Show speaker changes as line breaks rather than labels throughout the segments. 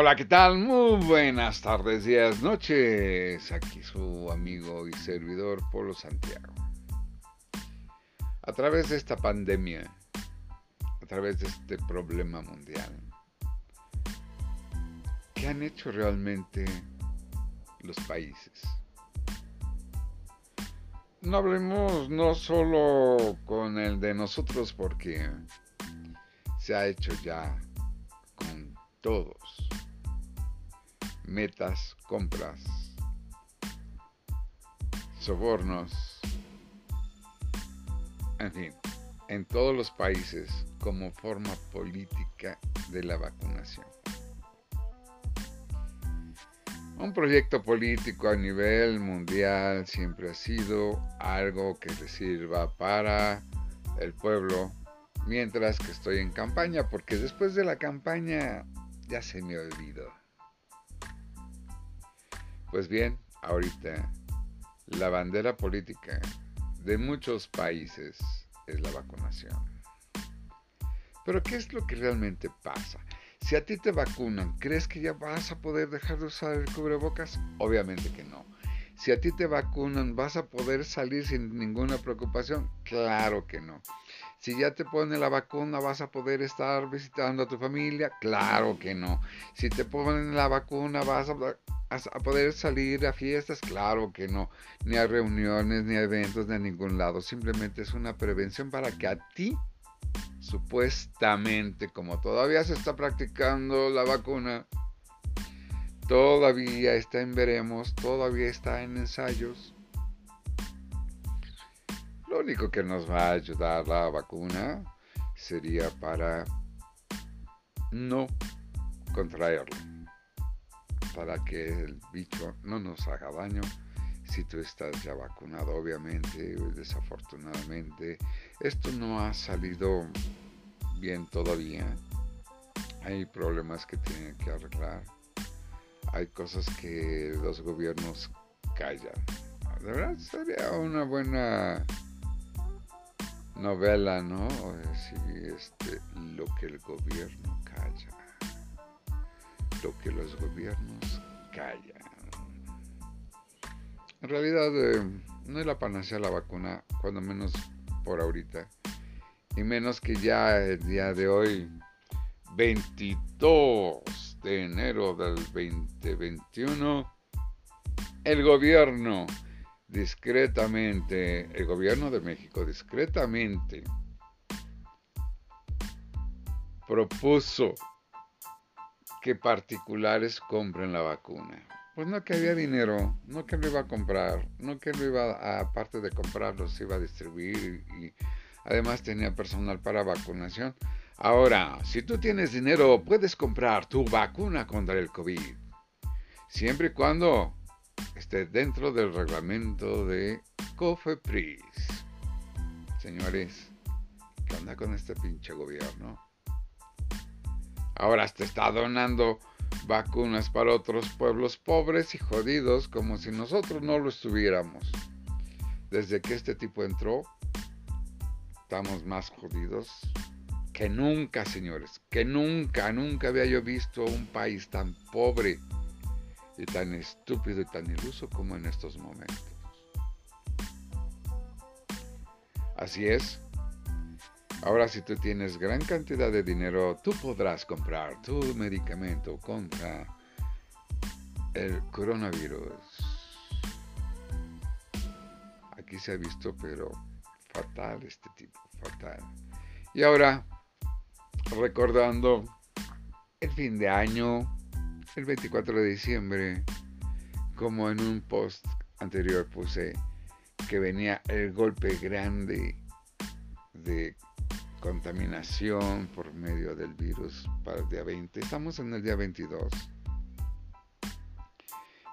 Hola, ¿qué tal? Muy buenas tardes, días, noches. Aquí su amigo y servidor Polo Santiago. A través de esta pandemia, a través de este problema mundial, ¿qué han hecho realmente los países? No hablemos no solo con el de nosotros porque se ha hecho ya con todos metas, compras, sobornos, en fin, en todos los países como forma política de la vacunación. Un proyecto político a nivel mundial siempre ha sido algo que le sirva para el pueblo mientras que estoy en campaña, porque después de la campaña ya se me olvidó. Pues bien, ahorita la bandera política de muchos países es la vacunación. Pero ¿qué es lo que realmente pasa? Si a ti te vacunan, ¿crees que ya vas a poder dejar de usar el cubrebocas? Obviamente que no. Si a ti te vacunan, ¿vas a poder salir sin ninguna preocupación? Claro que no. Si ya te ponen la vacuna, ¿vas a poder estar visitando a tu familia? Claro que no. Si te ponen la vacuna, ¿vas a poder salir a fiestas, claro que no, ni a reuniones, ni a eventos, ni a ningún lado. Simplemente es una prevención para que a ti, supuestamente, como todavía se está practicando la vacuna, todavía está en veremos, todavía está en ensayos. Lo único que nos va a ayudar la vacuna sería para no contraerlo para que el bicho no nos haga daño. Si tú estás ya vacunado, obviamente, desafortunadamente, esto no ha salido bien todavía. Hay problemas que tienen que arreglar. Hay cosas que los gobiernos callan. De verdad sería una buena novela, ¿no? Si este, lo que el gobierno calla lo que los gobiernos callan. En realidad eh, no es la panacea la vacuna, cuando menos por ahorita. Y menos que ya el día de hoy, 22 de enero del 2021, el gobierno discretamente, el gobierno de México discretamente propuso que particulares compren la vacuna. Pues no que había dinero, no que lo iba a comprar, no que lo iba, a, aparte de comprarlo, se iba a distribuir y además tenía personal para vacunación. Ahora, si tú tienes dinero, puedes comprar tu vacuna contra el COVID, siempre y cuando esté dentro del reglamento de COFEPRIS. Señores, ¿qué onda con este pinche gobierno? Ahora te está donando vacunas para otros pueblos pobres y jodidos como si nosotros no lo estuviéramos. Desde que este tipo entró, estamos más jodidos que nunca, señores. Que nunca, nunca había yo visto un país tan pobre y tan estúpido y tan iluso como en estos momentos. Así es, Ahora si tú tienes gran cantidad de dinero, tú podrás comprar tu medicamento contra el coronavirus. Aquí se ha visto, pero fatal este tipo, fatal. Y ahora, recordando el fin de año, el 24 de diciembre, como en un post anterior puse que venía el golpe grande de contaminación por medio del virus para el día 20. Estamos en el día 22.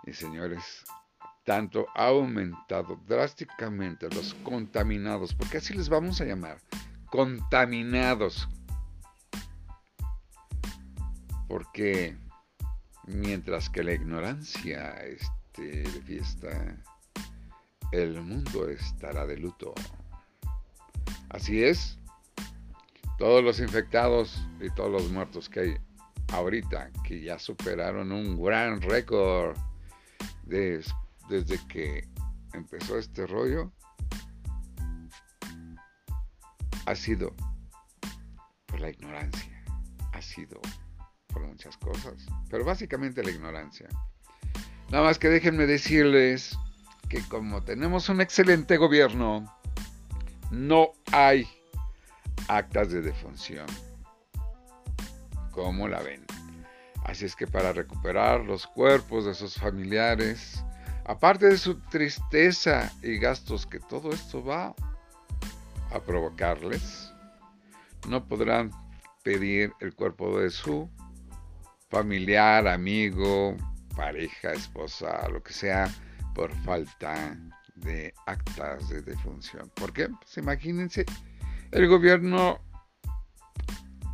Y señores, tanto ha aumentado drásticamente los contaminados, porque así les vamos a llamar, contaminados. Porque mientras que la ignorancia esté de fiesta, el mundo estará de luto. Así es, todos los infectados y todos los muertos que hay ahorita que ya superaron un gran récord desde que empezó este rollo, ha sido por la ignorancia, ha sido por muchas cosas, pero básicamente la ignorancia. Nada más que déjenme decirles que como tenemos un excelente gobierno, no hay actas de defunción. ¿Cómo la ven? Así es que para recuperar los cuerpos de sus familiares, aparte de su tristeza y gastos que todo esto va a provocarles, no podrán pedir el cuerpo de su familiar, amigo, pareja, esposa, lo que sea, por falta de actas de defunción. ¿Por qué? Pues imagínense, el gobierno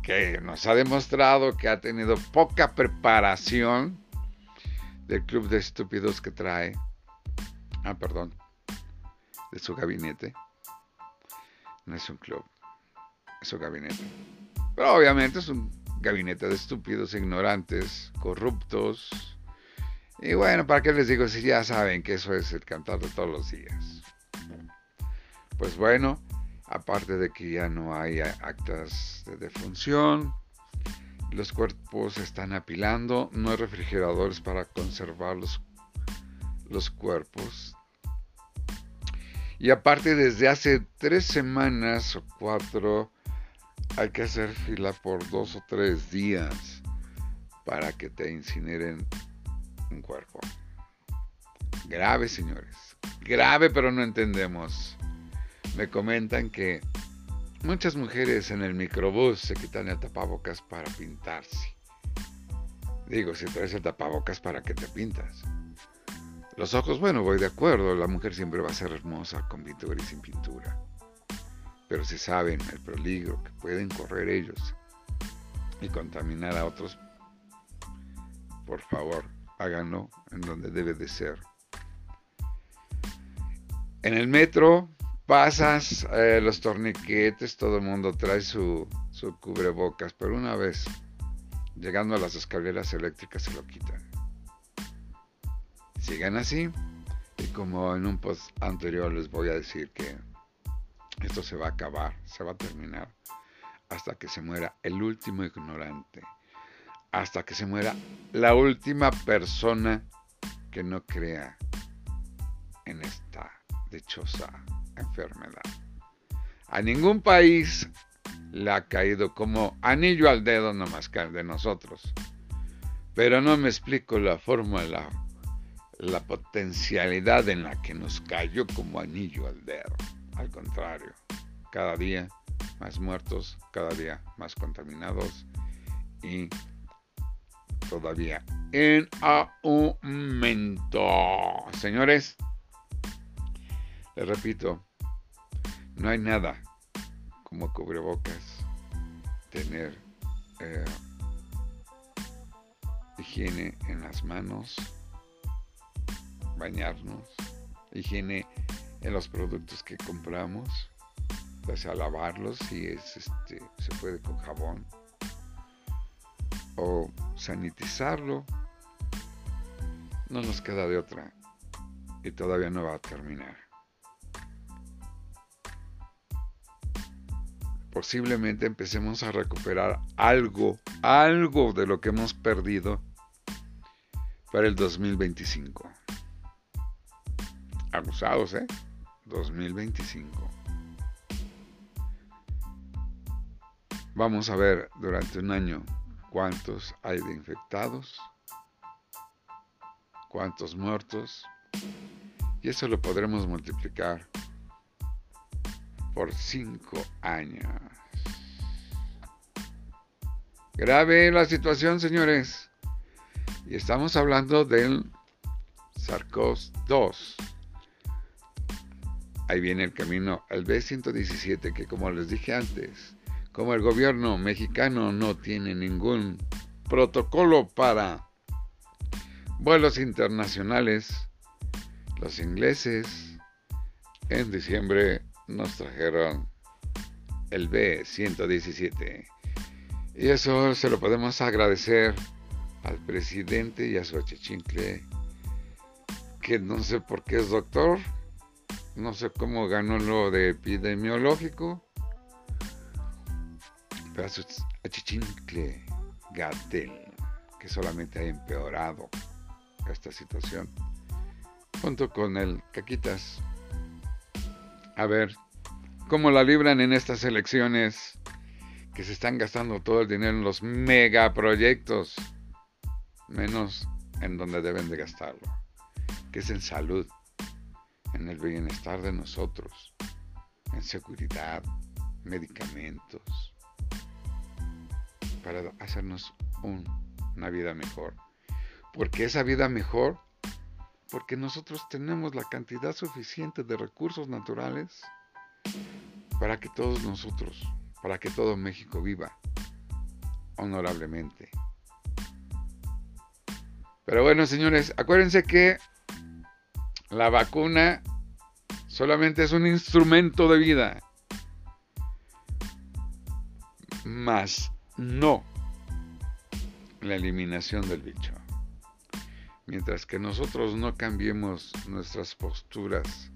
que nos ha demostrado que ha tenido poca preparación del club de estúpidos que trae, ah, perdón, de su gabinete. No es un club, es un gabinete. Pero obviamente es un gabinete de estúpidos, ignorantes, corruptos. Y bueno, ¿para qué les digo si ya saben que eso es el cantar de todos los días? Pues bueno, aparte de que ya no hay actas de defunción, los cuerpos están apilando, no hay refrigeradores para conservar los, los cuerpos. Y aparte desde hace tres semanas o cuatro hay que hacer fila por dos o tres días para que te incineren un cuerpo. Grave, señores. Grave, pero no entendemos me comentan que muchas mujeres en el microbús se quitan el tapabocas para pintarse. Digo, si traes el tapabocas, ¿para qué te pintas? Los ojos, bueno, voy de acuerdo, la mujer siempre va a ser hermosa con pintura y sin pintura. Pero si saben el peligro que pueden correr ellos y contaminar a otros, por favor, háganlo en donde debe de ser. En el metro pasas eh, los torniquetes, todo el mundo trae su, su cubrebocas, pero una vez llegando a las escaleras eléctricas se lo quitan. Sigan así, y como en un post anterior les voy a decir que esto se va a acabar, se va a terminar, hasta que se muera el último ignorante, hasta que se muera la última persona que no crea en esta dichosa enfermedad. A ningún país le ha caído como anillo al dedo nomás que de nosotros. Pero no me explico la forma, la, la potencialidad en la que nos cayó como anillo al dedo. Al contrario, cada día más muertos, cada día más contaminados y todavía en aumento. Señores, les repito, no hay nada como cubrebocas, tener eh, higiene en las manos, bañarnos, higiene en los productos que compramos, ya sea lavarlos si es este, se puede con jabón o sanitizarlo. No nos queda de otra y todavía no va a terminar. posiblemente empecemos a recuperar algo, algo de lo que hemos perdido para el 2025. Abusados, ¿eh? 2025. Vamos a ver durante un año cuántos hay de infectados, cuántos muertos, y eso lo podremos multiplicar por cinco años. Grave la situación, señores. Y estamos hablando del Sarcos 2. Ahí viene el camino al B117, que como les dije antes, como el gobierno mexicano no tiene ningún protocolo para vuelos internacionales, los ingleses en diciembre nos trajeron el B-117 Y eso se lo podemos agradecer al presidente y a su achichincle, que no sé por qué es doctor, no sé cómo ganó lo de epidemiológico, pero a su achichincle Gatel, que solamente ha empeorado esta situación, junto con el Caquitas. A ver, ¿cómo la libran en estas elecciones? que se están gastando todo el dinero en los megaproyectos, menos en donde deben de gastarlo, que es en salud, en el bienestar de nosotros, en seguridad, medicamentos, para hacernos una vida mejor. Porque esa vida mejor, porque nosotros tenemos la cantidad suficiente de recursos naturales para que todos nosotros para que todo México viva honorablemente. Pero bueno, señores, acuérdense que la vacuna solamente es un instrumento de vida, más no la eliminación del bicho. Mientras que nosotros no cambiemos nuestras posturas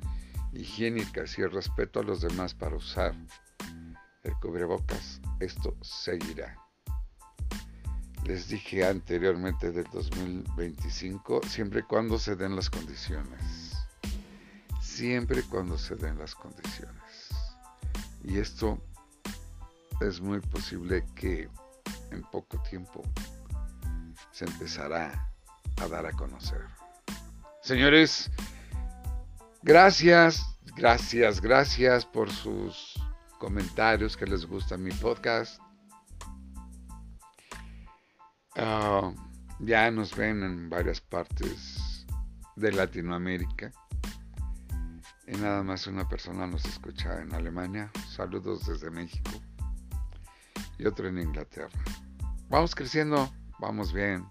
higiénicas y el respeto a los demás para usar el cubrebocas, esto seguirá. Les dije anteriormente del 2025, siempre y cuando se den las condiciones. Siempre cuando se den las condiciones. Y esto es muy posible que en poco tiempo se empezará a dar a conocer. Señores, gracias, gracias, gracias por sus comentarios que les gusta mi podcast. Ah, ya nos ven en varias partes de Latinoamérica. Y nada más una persona nos escucha en Alemania. Saludos desde México. Y otro en Inglaterra. Vamos creciendo, vamos bien.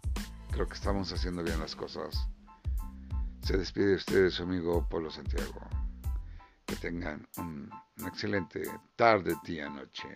Creo que estamos haciendo bien las cosas. Se despide usted su amigo Polo Santiago. Que tengan un, excelente tarde, día, noche.